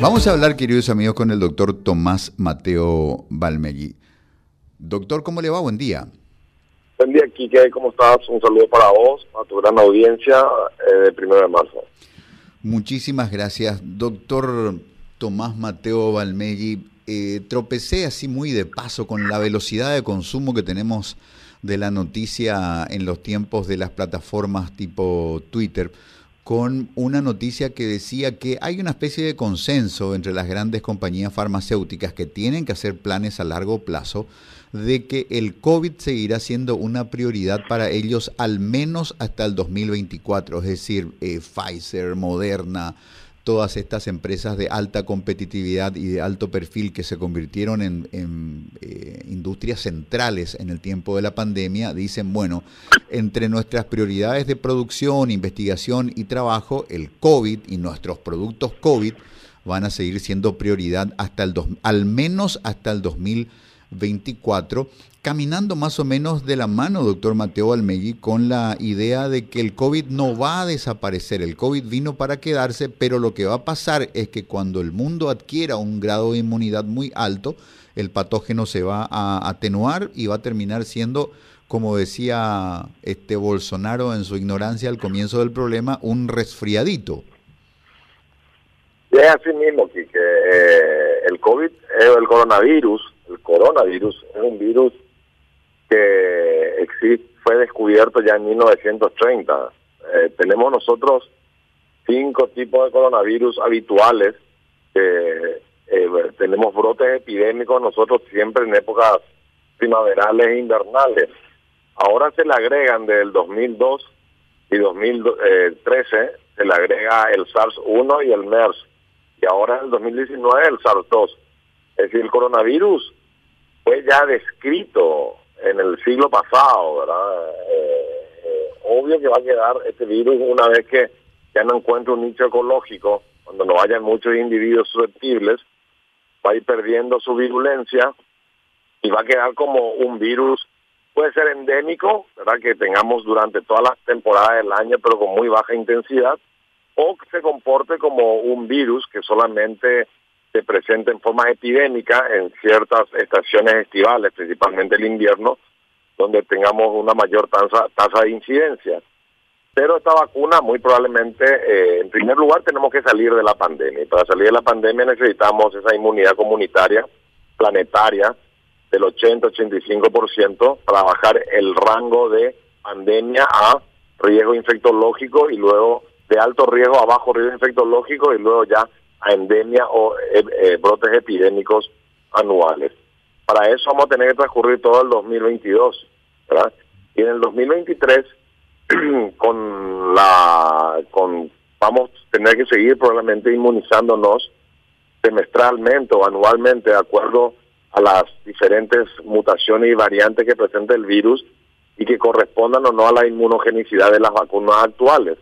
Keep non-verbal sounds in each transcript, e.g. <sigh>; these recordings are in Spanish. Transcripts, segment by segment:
Vamos a hablar, queridos amigos, con el doctor Tomás Mateo Balmegui. Doctor, ¿cómo le va? Buen día. Buen día, Kike. ¿Cómo estás? Un saludo para vos, a tu gran audiencia eh, de primero de marzo. Muchísimas gracias. Doctor Tomás Mateo Balmegui, eh, tropecé así muy de paso con la velocidad de consumo que tenemos de la noticia en los tiempos de las plataformas tipo Twitter con una noticia que decía que hay una especie de consenso entre las grandes compañías farmacéuticas que tienen que hacer planes a largo plazo de que el COVID seguirá siendo una prioridad para ellos al menos hasta el 2024, es decir, eh, Pfizer, Moderna, todas estas empresas de alta competitividad y de alto perfil que se convirtieron en, eh, industrias centrales en el tiempo de la pandemia, dicen, bueno, entre nuestras prioridades de producción, investigación y trabajo, el COVID y nuestros productos COVID van a seguir siendo prioridad hasta el dos, al menos hasta el 2024 caminando más o menos de la mano, doctor Mateo Almegui, con la idea de que el COVID no va a desaparecer. El COVID vino para quedarse, pero lo que va a pasar es que cuando el mundo adquiera un grado de inmunidad muy alto, el patógeno se va a atenuar y va a terminar siendo, como decía este Bolsonaro en su ignorancia al comienzo del problema, un resfriadito. Es así mismo, que eh, el COVID, el coronavirus, el coronavirus es un virus que existe, fue descubierto ya en 1930. Eh, tenemos nosotros cinco tipos de coronavirus habituales. Eh, tenemos brotes epidémicos nosotros siempre en épocas primaverales e invernales. Ahora se le agregan del 2002 y 2013, se le agrega el SARS-1 y el MERS. Y ahora en el 2019 el SARS-2. Es decir, el coronavirus fue ya descrito en el siglo pasado, ¿verdad? Eh, eh, obvio que va a quedar este virus una vez que ya no encuentre un nicho ecológico, cuando no hayan muchos individuos susceptibles, va a ir perdiendo su virulencia y va a quedar como un virus, puede ser endémico, ¿verdad? Que tengamos durante todas las temporadas del año, pero con muy baja intensidad, o que se comporte como un virus que solamente se presenta en forma epidémica en ciertas estaciones estivales, principalmente el invierno, donde tengamos una mayor tasa, tasa de incidencia. Pero esta vacuna muy probablemente, eh, en primer lugar, tenemos que salir de la pandemia. Y para salir de la pandemia necesitamos esa inmunidad comunitaria planetaria del 80-85% para bajar el rango de pandemia a riesgo infectológico y luego de alto riesgo a bajo riesgo infectológico y luego ya a endemia o eh, eh, brotes epidémicos anuales. Para eso vamos a tener que transcurrir todo el 2022, ¿verdad? Y en el 2023 <clears throat> con la con vamos a tener que seguir probablemente inmunizándonos semestralmente o anualmente de acuerdo a las diferentes mutaciones y variantes que presenta el virus y que correspondan o no a la inmunogenicidad de las vacunas actuales.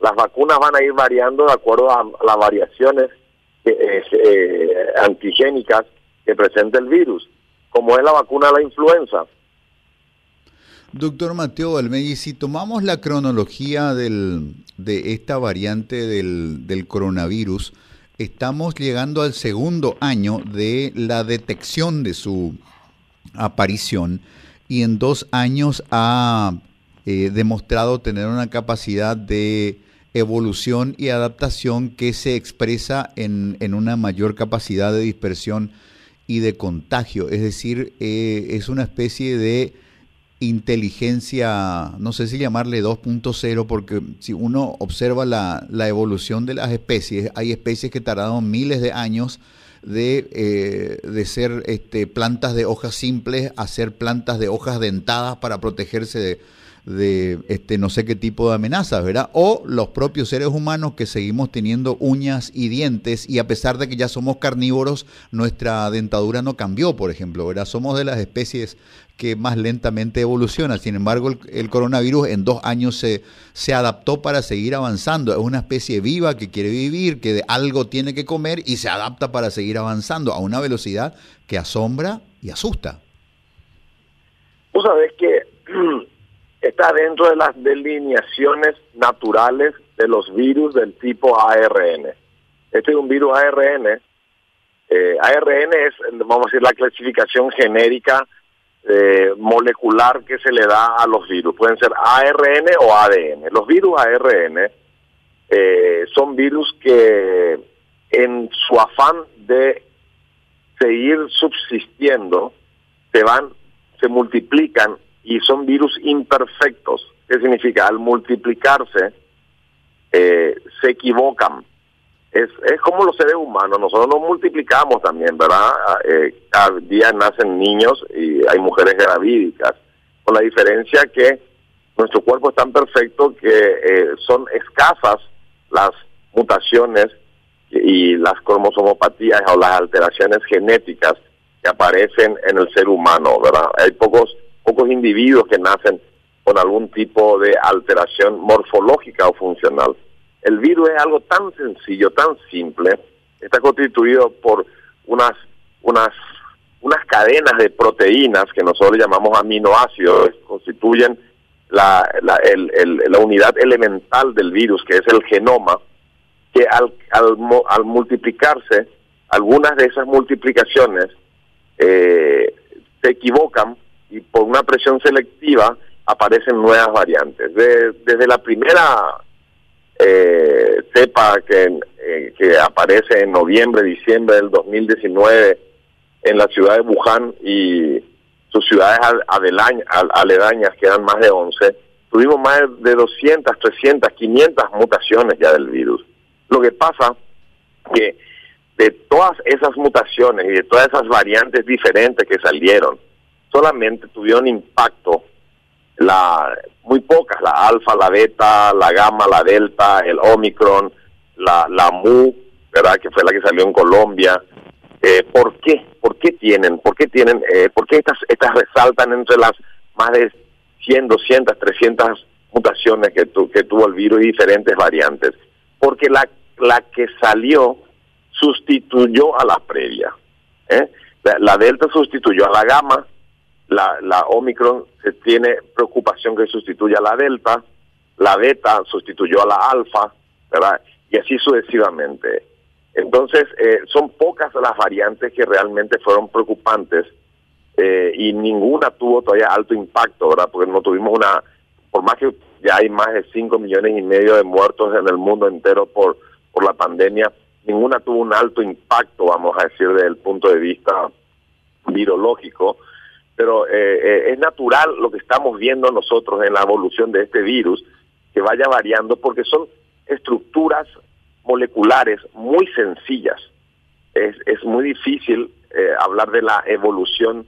Las vacunas van a ir variando de acuerdo a las variaciones eh, eh, antigénicas que presenta el virus, como es la vacuna de la influenza. Doctor Mateo Almeida, si tomamos la cronología del, de esta variante del, del coronavirus, estamos llegando al segundo año de la detección de su aparición y en dos años ha eh, demostrado tener una capacidad de evolución y adaptación que se expresa en, en una mayor capacidad de dispersión y de contagio. Es decir, eh, es una especie de inteligencia, no sé si llamarle 2.0, porque si uno observa la, la, evolución de las especies, hay especies que tardaron miles de años de, eh, de ser este, plantas de hojas simples a ser plantas de hojas dentadas para protegerse de, de este no sé qué tipo de amenazas, ¿verdad? O los propios seres humanos que seguimos teniendo uñas y dientes y a pesar de que ya somos carnívoros, nuestra dentadura no cambió, por ejemplo, ¿verdad? Somos de las especies que más lentamente evolucionan. Sin embargo, el, coronavirus en dos años se, se adaptó para seguir avanzando. Es una especie viva que quiere vivir, que de algo tiene que comer y se adapta para seguir avanzando a una velocidad que asombra y asusta. Tú sabes que <clears throat> está dentro de las delineaciones naturales de los virus del tipo ARN. Este es un virus ARN. Eh, ARN es, vamos a decir, la clasificación genérica eh, molecular que se le da a los virus. Pueden ser ARN o ADN. Los virus ARN eh, son virus que en su afán de seguir subsistiendo se van, se multiplican y son virus imperfectos. ¿Qué significa? Al multiplicarse eh, se equivocan. Es, es como los seres humanos, nosotros nos multiplicamos también, ¿verdad? Eh, cada día nacen niños y hay mujeres gravídicas, con la diferencia que nuestro cuerpo es tan perfecto que eh, son escasas las mutaciones y las cromosomopatías o las alteraciones genéticas que aparecen en el ser humano, ¿verdad? Hay pocos pocos individuos que nacen con algún tipo de alteración morfológica o funcional. El virus es algo tan sencillo, tan simple, está constituido por unas unas unas cadenas de proteínas que nosotros llamamos aminoácidos, constituyen la, la, el, la unidad elemental del virus, que es el genoma, que al, al, al multiplicarse, algunas de esas multiplicaciones eh, se equivocan y por una presión selectiva aparecen nuevas variantes. desde la primera eh, cepa que, eh, que aparece en noviembre, diciembre del 2019 en la ciudad de Wuhan y sus ciudades aledañas, que eran más de 11, tuvimos más de 200, 300, 500 mutaciones ya del virus. Lo que pasa que de todas esas mutaciones y de todas esas variantes diferentes que salieron, solamente tuvieron impacto la muy pocas, la alfa, la beta, la gamma, la delta, el omicron, la, la mu, ¿verdad? que fue la que salió en Colombia. Eh, ¿Por qué? ¿Por qué tienen? ¿Por qué tienen? Eh, ¿Por qué estas, estas resaltan entre las más de 100, 200, 300 mutaciones que, que tuvo el virus y diferentes variantes? Porque la, la que salió sustituyó a la previa. ¿eh? La, delta sustituyó a la gamma, la, la omicron se tiene preocupación que sustituya a la delta, la beta sustituyó a la alfa, ¿verdad? Y así sucesivamente. Entonces, eh, son pocas las variantes que realmente fueron preocupantes eh, y ninguna tuvo todavía alto impacto, ¿verdad? Porque no tuvimos una, por más que ya hay más de 5 millones y medio de muertos en el mundo entero por, por la pandemia, ninguna tuvo un alto impacto, vamos a decir, desde el punto de vista virológico, pero eh, eh, es natural lo que estamos viendo nosotros en la evolución de este virus, que vaya variando, porque son estructuras moleculares muy sencillas. Es, es muy difícil eh, hablar de la evolución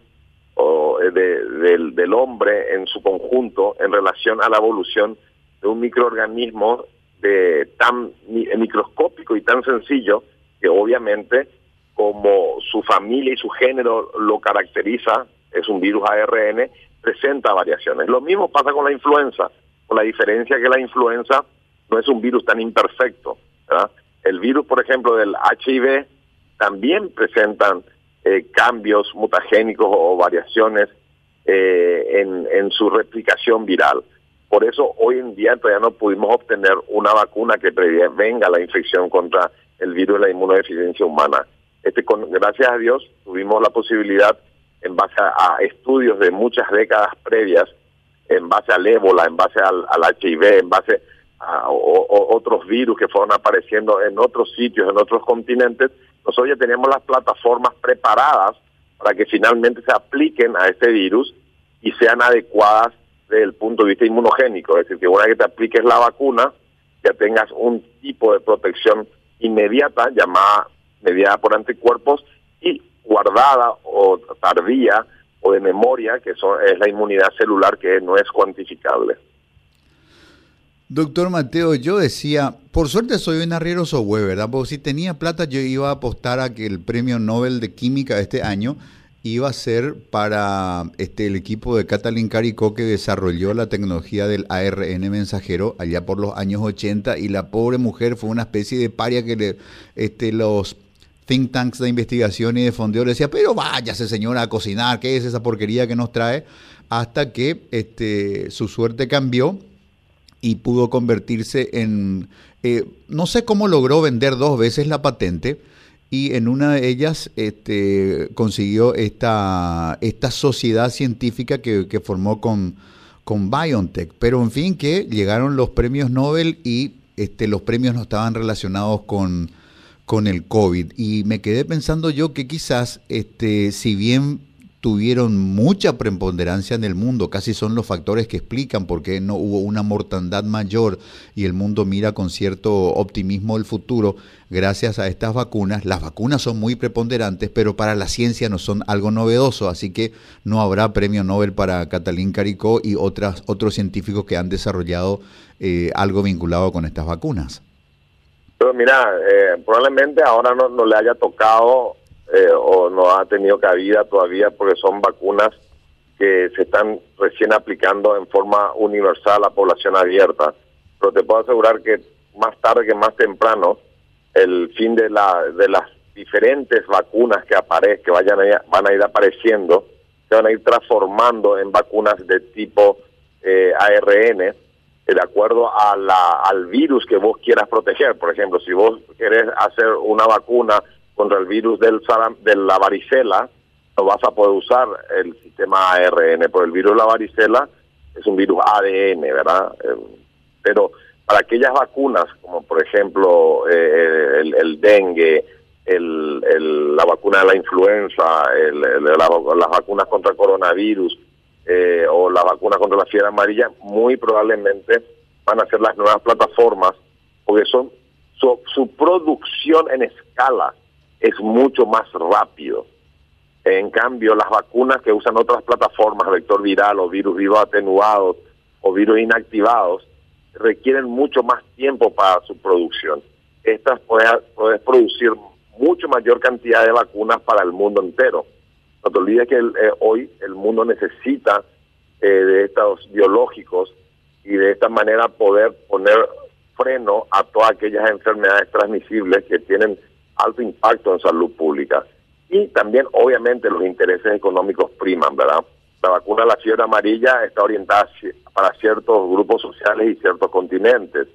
o del, del hombre en su conjunto en relación a la evolución de un microorganismo de tan microscópico y tan sencillo que obviamente como su familia y su género lo caracteriza, es un virus ARN, presenta variaciones. Lo mismo pasa con la influenza, con la diferencia que la influenza no es un virus tan imperfecto. El virus, por ejemplo, del HIV también presentan eh, cambios mutagénicos o variaciones eh, en, su replicación viral. Por eso hoy en día todavía no pudimos obtener una vacuna que prevenga la infección contra el virus de la inmunodeficiencia humana. Este, con, gracias a Dios tuvimos la posibilidad, en base a, estudios de muchas décadas previas, en base al ébola, en base al, HIV, en base a otros virus que fueron apareciendo en otros sitios, en otros continentes, nosotros ya teníamos las plataformas preparadas para que finalmente se apliquen a este virus y sean adecuadas desde el punto de vista inmunogénico, es decir, que una vez que te apliques la vacuna, ya tengas un tipo de protección inmediata, llamada mediada por anticuerpos, y guardada o tardía o de memoria, que son, es la inmunidad celular que no es cuantificable. Doctor Mateo, yo decía, por suerte soy un arriero software, ¿verdad? Porque si tenía plata yo iba a apostar a que el premio Nobel de Química de este año iba a ser para este, el equipo de Catalin Caricó que desarrolló la tecnología del ARN mensajero allá por los años 80 y la pobre mujer fue una especie de paria que le, este, los think tanks de investigación y de fondeo le decía, pero váyase señora a cocinar, ¿qué es esa porquería que nos trae? Hasta que este, su suerte cambió y pudo convertirse en, eh, no sé cómo logró vender dos veces la patente y en una de ellas este, consiguió esta, esta sociedad científica que, que formó con, con BioNTech. Pero en fin, que llegaron los premios Nobel y este, los premios no estaban relacionados con, con el COVID. Y me quedé pensando yo que quizás, este, si bien tuvieron mucha preponderancia en el mundo, casi son los factores que explican por qué no hubo una mortandad mayor y el mundo mira con cierto optimismo el futuro gracias a estas vacunas. Las vacunas son muy preponderantes, pero para la ciencia no son algo novedoso, así que no habrá premio Nobel para Catalín Caricó y otras, otros científicos que han desarrollado eh, algo vinculado con estas vacunas. Pero mira, eh, probablemente ahora no, no le haya tocado eh, o no ha tenido cabida todavía porque son vacunas que se están recién aplicando en forma universal a población abierta. Pero te puedo asegurar que más tarde que más temprano, el fin de, la, de las diferentes vacunas que aparezcan, que vayan a, van a ir apareciendo, se van a ir transformando en vacunas de tipo eh, ARN, de acuerdo a la, al virus que vos quieras proteger. Por ejemplo, si vos querés hacer una vacuna contra el virus del de la varicela, no vas a poder usar el sistema ARN, por el virus de la varicela es un virus ADN, ¿verdad? Eh, pero para aquellas vacunas, como por ejemplo eh, el, dengue, el, la vacuna de la influenza, las vacunas contra el coronavirus eh, o la vacuna contra la fiebre amarilla, muy probablemente van a ser las nuevas plataformas, porque son su producción en escala es mucho más rápido. En cambio, las vacunas que usan otras plataformas, vector viral o virus vivos atenuados o virus inactivados, requieren mucho más tiempo para su producción. Estas puedes, producir mucho mayor cantidad de vacunas para el mundo entero. No te olvides que eh, hoy el mundo necesita eh, de estos biológicos y de esta manera poder poner freno a todas aquellas enfermedades transmisibles que tienen alto impacto en salud pública. Y también, obviamente, los intereses económicos priman, ¿verdad? La vacuna de la fiebre amarilla está orientada para ciertos grupos sociales y ciertos continentes.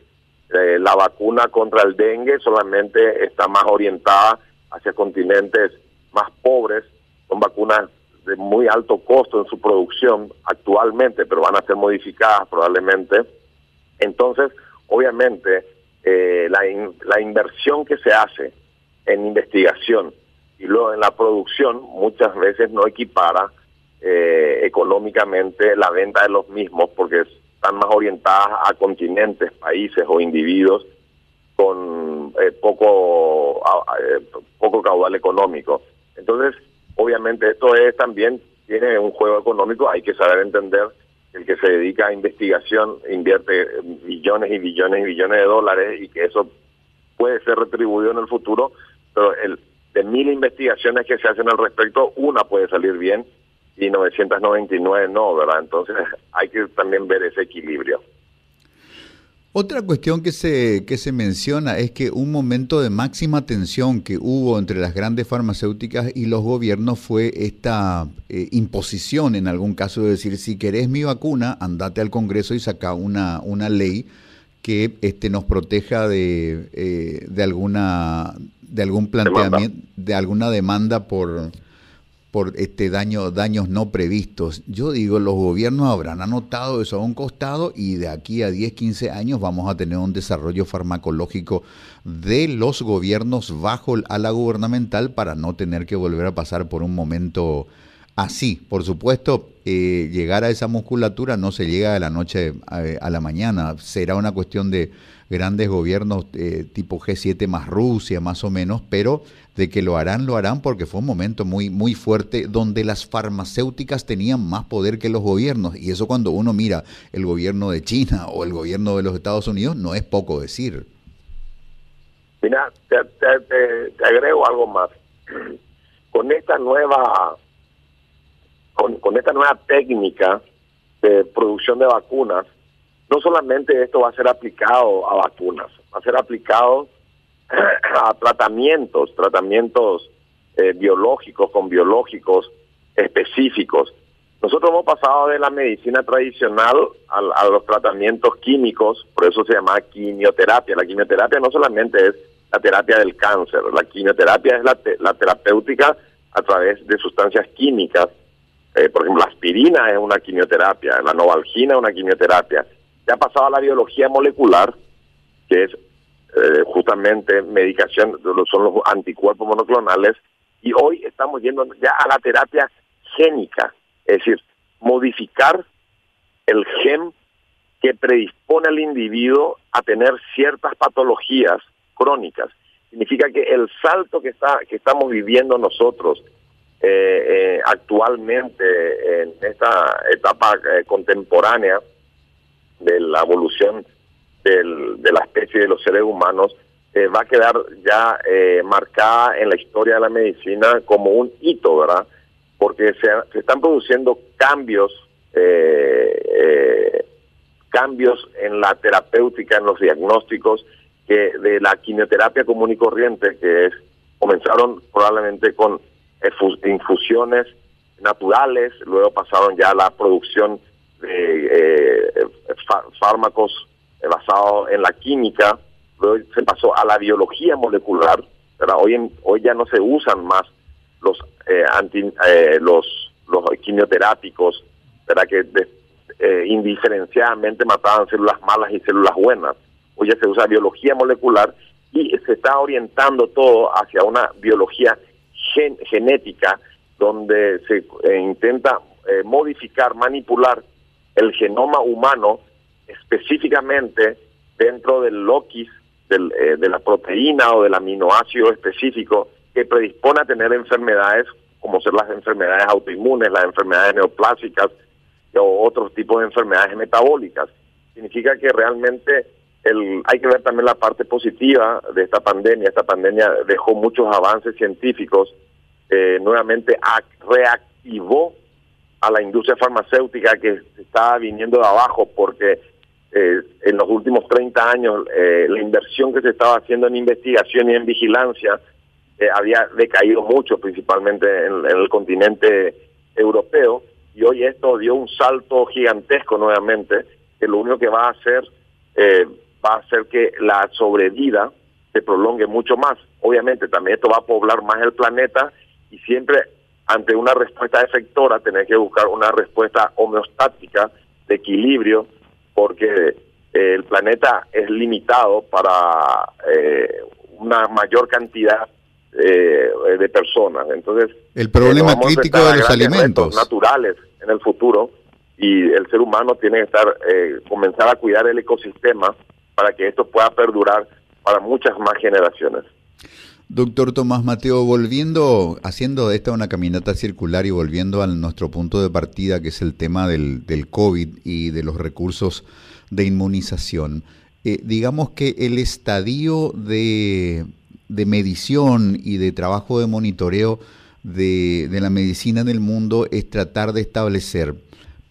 Eh, la vacuna contra el dengue solamente está más orientada hacia continentes más pobres. Son vacunas de muy alto costo en su producción actualmente, pero van a ser modificadas probablemente. Entonces, obviamente, eh, la, la inversión que se hace en investigación y luego en la producción muchas veces no equipara eh, económicamente la venta de los mismos porque están más orientadas a continentes, países o individuos con eh, poco eh, poco caudal económico. Entonces, obviamente esto es también tiene un juego económico, hay que saber entender el que se dedica a investigación invierte billones y billones y billones de dólares y que eso puede ser retribuido en el futuro pero el, de mil investigaciones que se hacen al respecto, una puede salir bien y 999 no, ¿verdad? Entonces hay que también ver ese equilibrio. Otra cuestión que se, que se menciona es que un momento de máxima tensión que hubo entre las grandes farmacéuticas y los gobiernos fue esta eh, imposición, en algún caso, de decir, si querés mi vacuna, andate al Congreso y saca una, una ley que este, nos proteja de, eh, de alguna de algún planteamiento, de alguna demanda por, por este daño, daños no previstos. Yo digo, los gobiernos habrán anotado eso a un costado y de aquí a 10, 15 años vamos a tener un desarrollo farmacológico de los gobiernos bajo la gubernamental para no tener que volver a pasar por un momento así. Por supuesto, eh, llegar a esa musculatura no se llega de la noche a la mañana, será una cuestión de grandes gobiernos eh, tipo G7 más Rusia, más o menos, pero de que lo harán, lo harán porque fue un momento muy, muy fuerte donde las farmacéuticas tenían más poder que los gobiernos. Y eso cuando uno mira el gobierno de China o el gobierno de los Estados Unidos, no es poco decir. Mira, te, te, agrego algo más. Con esta nueva con, con esta nueva técnica de producción de vacunas, no solamente esto va a ser aplicado a vacunas, va a ser aplicado <clears throat> a tratamientos, tratamientos eh, biológicos con biológicos específicos. Nosotros hemos pasado de la medicina tradicional a, los tratamientos químicos, por eso se llama quimioterapia. La quimioterapia no solamente es la terapia del cáncer, la quimioterapia es la, terapéutica a través de sustancias químicas. Eh, por ejemplo, la aspirina es una quimioterapia, la novalgina es una quimioterapia. Se ha pasado a la biología molecular, que es eh, justamente medicación, son los anticuerpos monoclonales, y hoy estamos yendo ya a la terapia génica, es decir, modificar el gen que predispone al individuo a tener ciertas patologías crónicas. Significa que el salto que está que estamos viviendo nosotros eh, eh, actualmente en esta etapa contemporánea de la evolución de la especie de los seres humanos eh, va a quedar ya eh, marcada en la historia de la medicina como un hito, ¿verdad? Porque se, están produciendo cambios, eh, cambios en la terapéutica, en los diagnósticos, que de la quimioterapia común y corriente, que es comenzaron probablemente con infusiones naturales, luego pasaron ya a la producción de fármacos basado en la quimia, luego se pasó a la biología molecular, Hoy, en, hoy ya no se usan más los eh, anti, eh, los los quimioterápicos, ¿verdad? que eh, indiferenciadamente mataban células malas y células buenas. Hoy ya se usa biología molecular y se está orientando todo hacia una biología genética donde se intenta modificar, manipular el genoma humano específicamente dentro del loquis eh, de la proteína o del aminoácido específico que predispone a tener enfermedades como ser las enfermedades autoinmunes, las enfermedades neoplásicas o otros tipos de enfermedades metabólicas. Significa que realmente el, hay que ver también la parte positiva de esta pandemia. Esta pandemia dejó muchos avances científicos, eh, nuevamente reactivó a la industria farmacéutica que estaba viniendo de abajo porque eh, en los últimos 30 años eh, la inversión que se estaba haciendo en investigación y en vigilancia eh, había decaído mucho, principalmente en, el continente europeo, y hoy esto dio un salto gigantesco nuevamente, que lo único que va a hacer va a hacer que la sobrevida se prolongue mucho más. Obviamente también esto va a poblar más el planeta y siempre ante una respuesta efectora tener que buscar una respuesta homeostática de equilibrio porque eh, el planeta es limitado para eh, una mayor cantidad eh, de personas. Entonces, el problema crítico de los alimentos naturales en el futuro y el ser humano tiene que estar comenzar a cuidar el ecosistema para que esto pueda perdurar para muchas más generaciones. Doctor Tomás Mateo, volviendo, haciendo esta una caminata circular y volviendo a nuestro punto de partida, que es el tema del, del COVID y de los recursos de inmunización, eh, digamos que el estadio de, de, medición y de trabajo de monitoreo de, de la medicina en el mundo es tratar de establecer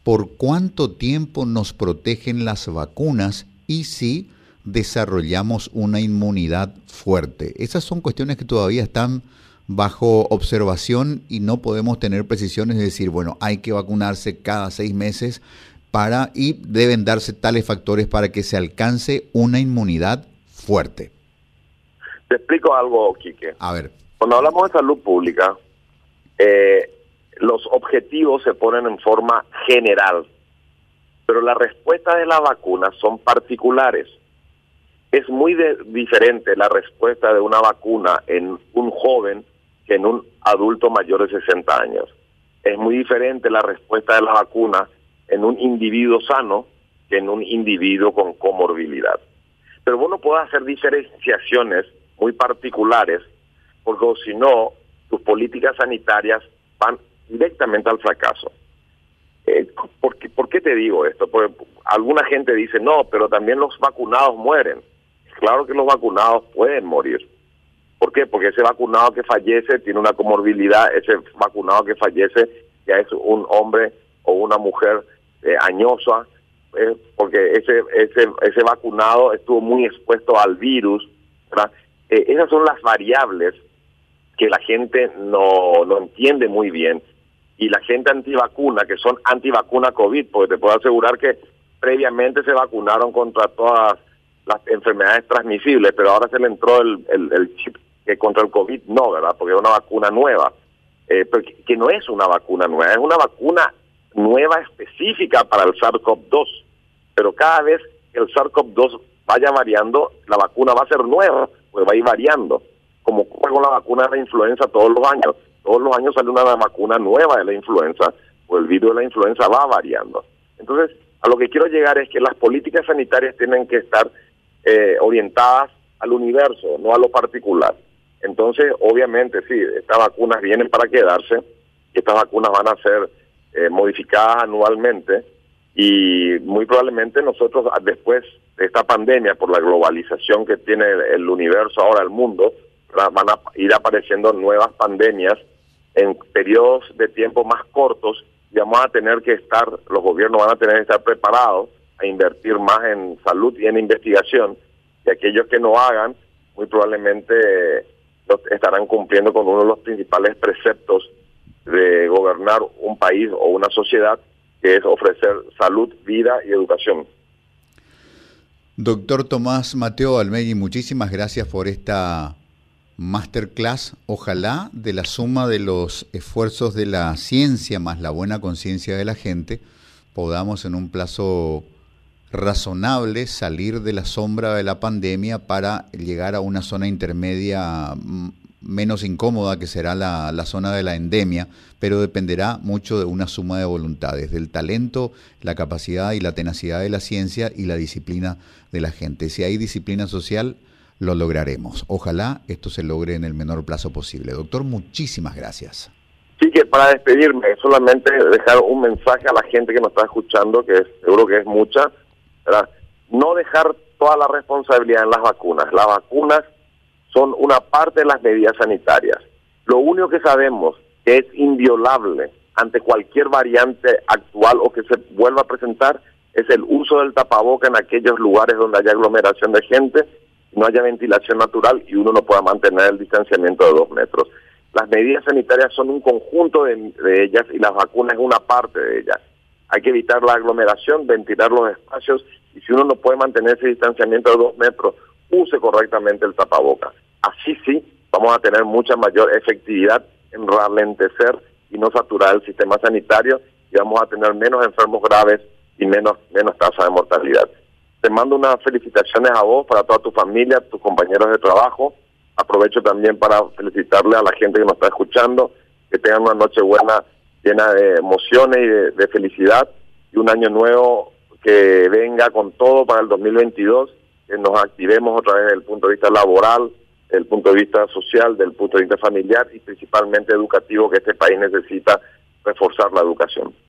por cuánto tiempo nos protegen las vacunas y si desarrollamos una inmunidad fuerte. Esas son cuestiones que todavía están bajo observación y no podemos tener precisiones de decir, bueno, hay que vacunarse cada seis meses para y deben darse tales factores para que se alcance una inmunidad fuerte. Te explico algo, Quique. A ver. Cuando hablamos de salud pública, eh, los objetivos se ponen en forma general, pero las respuestas de la vacuna son particulares es muy diferente la respuesta de una vacuna en un joven que en un adulto mayor de 60 años. Es muy diferente la respuesta de la vacuna en un individuo sano que en un individuo con comorbilidad. Pero uno puede hacer diferenciaciones muy particulares, porque si no, tus políticas sanitarias van directamente al fracaso. Eh, ¿por, qué, ¿Por qué te digo esto? Porque alguna gente dice, no, pero también los vacunados mueren claro que los vacunados pueden morir. ¿Por qué? Porque ese vacunado que fallece tiene una comorbilidad, ese vacunado que fallece ya es un hombre o una mujer eh, añosa, eh, porque ese, ese, ese vacunado estuvo muy expuesto al virus. Eh, esas son las variables que la gente no, no entiende muy bien y la gente antivacuna, que son antivacuna COVID, porque te puedo asegurar que previamente se vacunaron contra todas las enfermedades transmisibles, pero ahora se le entró el, el, chip que contra el COVID no, ¿verdad? Porque es una vacuna nueva, eh, que, no es una vacuna nueva, es una vacuna nueva específica para el SARS-CoV-2, pero cada vez que el SARS-CoV-2 vaya variando, la vacuna va a ser nueva, pues va a ir variando, como con la vacuna de la influenza todos los años. Todos los años sale una vacuna nueva de la influenza, o el virus de la influenza va variando. Entonces, a lo que quiero llegar es que las políticas sanitarias tienen que estar eh, orientadas al universo, no a lo particular. Entonces, obviamente, sí, estas vacunas vienen para quedarse, estas vacunas van a ser eh, modificadas anualmente y muy probablemente nosotros ah, después de esta pandemia, por la globalización que tiene el universo ahora, el mundo, van a ir apareciendo nuevas pandemias en periodos de tiempo más cortos y vamos a tener que estar, los gobiernos van a tener que estar preparados a invertir más en salud y en investigación y aquellos que no hagan muy probablemente estarán cumpliendo con uno de los principales preceptos de gobernar un país o una sociedad que es ofrecer salud, vida y educación. Doctor Tomás Mateo Almegui, muchísimas gracias por esta masterclass, ojalá de la suma de los esfuerzos de la ciencia más la buena conciencia de la gente, podamos en un plazo razonable salir de la sombra de la pandemia para llegar a una zona intermedia mm, menos incómoda que será la, la, zona de la endemia, pero dependerá mucho de una suma de voluntades, del talento, la capacidad y la tenacidad de la ciencia y la disciplina de la gente. Si hay disciplina social, lo lograremos. Ojalá esto se logre en el menor plazo posible. Doctor, muchísimas gracias. Sí, que para despedirme, solamente dejar un mensaje a la gente que nos está escuchando, que seguro que es mucha, no dejar toda la responsabilidad en las vacunas. Las vacunas son una parte de las medidas sanitarias. Lo único que sabemos que es inviolable ante cualquier variante actual o que se vuelva a presentar es el uso del tapaboca en aquellos lugares donde haya aglomeración de gente no haya ventilación natural y uno no pueda mantener el distanciamiento de dos metros. Las medidas sanitarias son un conjunto de, ellas y las vacunas es una parte de ellas. Hay que evitar la aglomeración, ventilar los espacios y si uno no puede mantener ese distanciamiento de dos metros, use correctamente el tapabocas. Así sí, vamos a tener mucha mayor efectividad en ralentecer y no saturar el sistema sanitario y vamos a tener menos enfermos graves y menos, menos tasa de mortalidad. Te mando unas felicitaciones a vos, para toda tu familia, tus compañeros de trabajo. Aprovecho también para felicitarle a la gente que nos está escuchando, que tengan una noche buena llena de emociones y de, felicidad y un año nuevo que venga con todo para el 2022, que nos activemos otra vez desde el punto de vista laboral, desde el punto de vista social, del punto de vista familiar y principalmente educativo, que este país necesita reforzar la educación.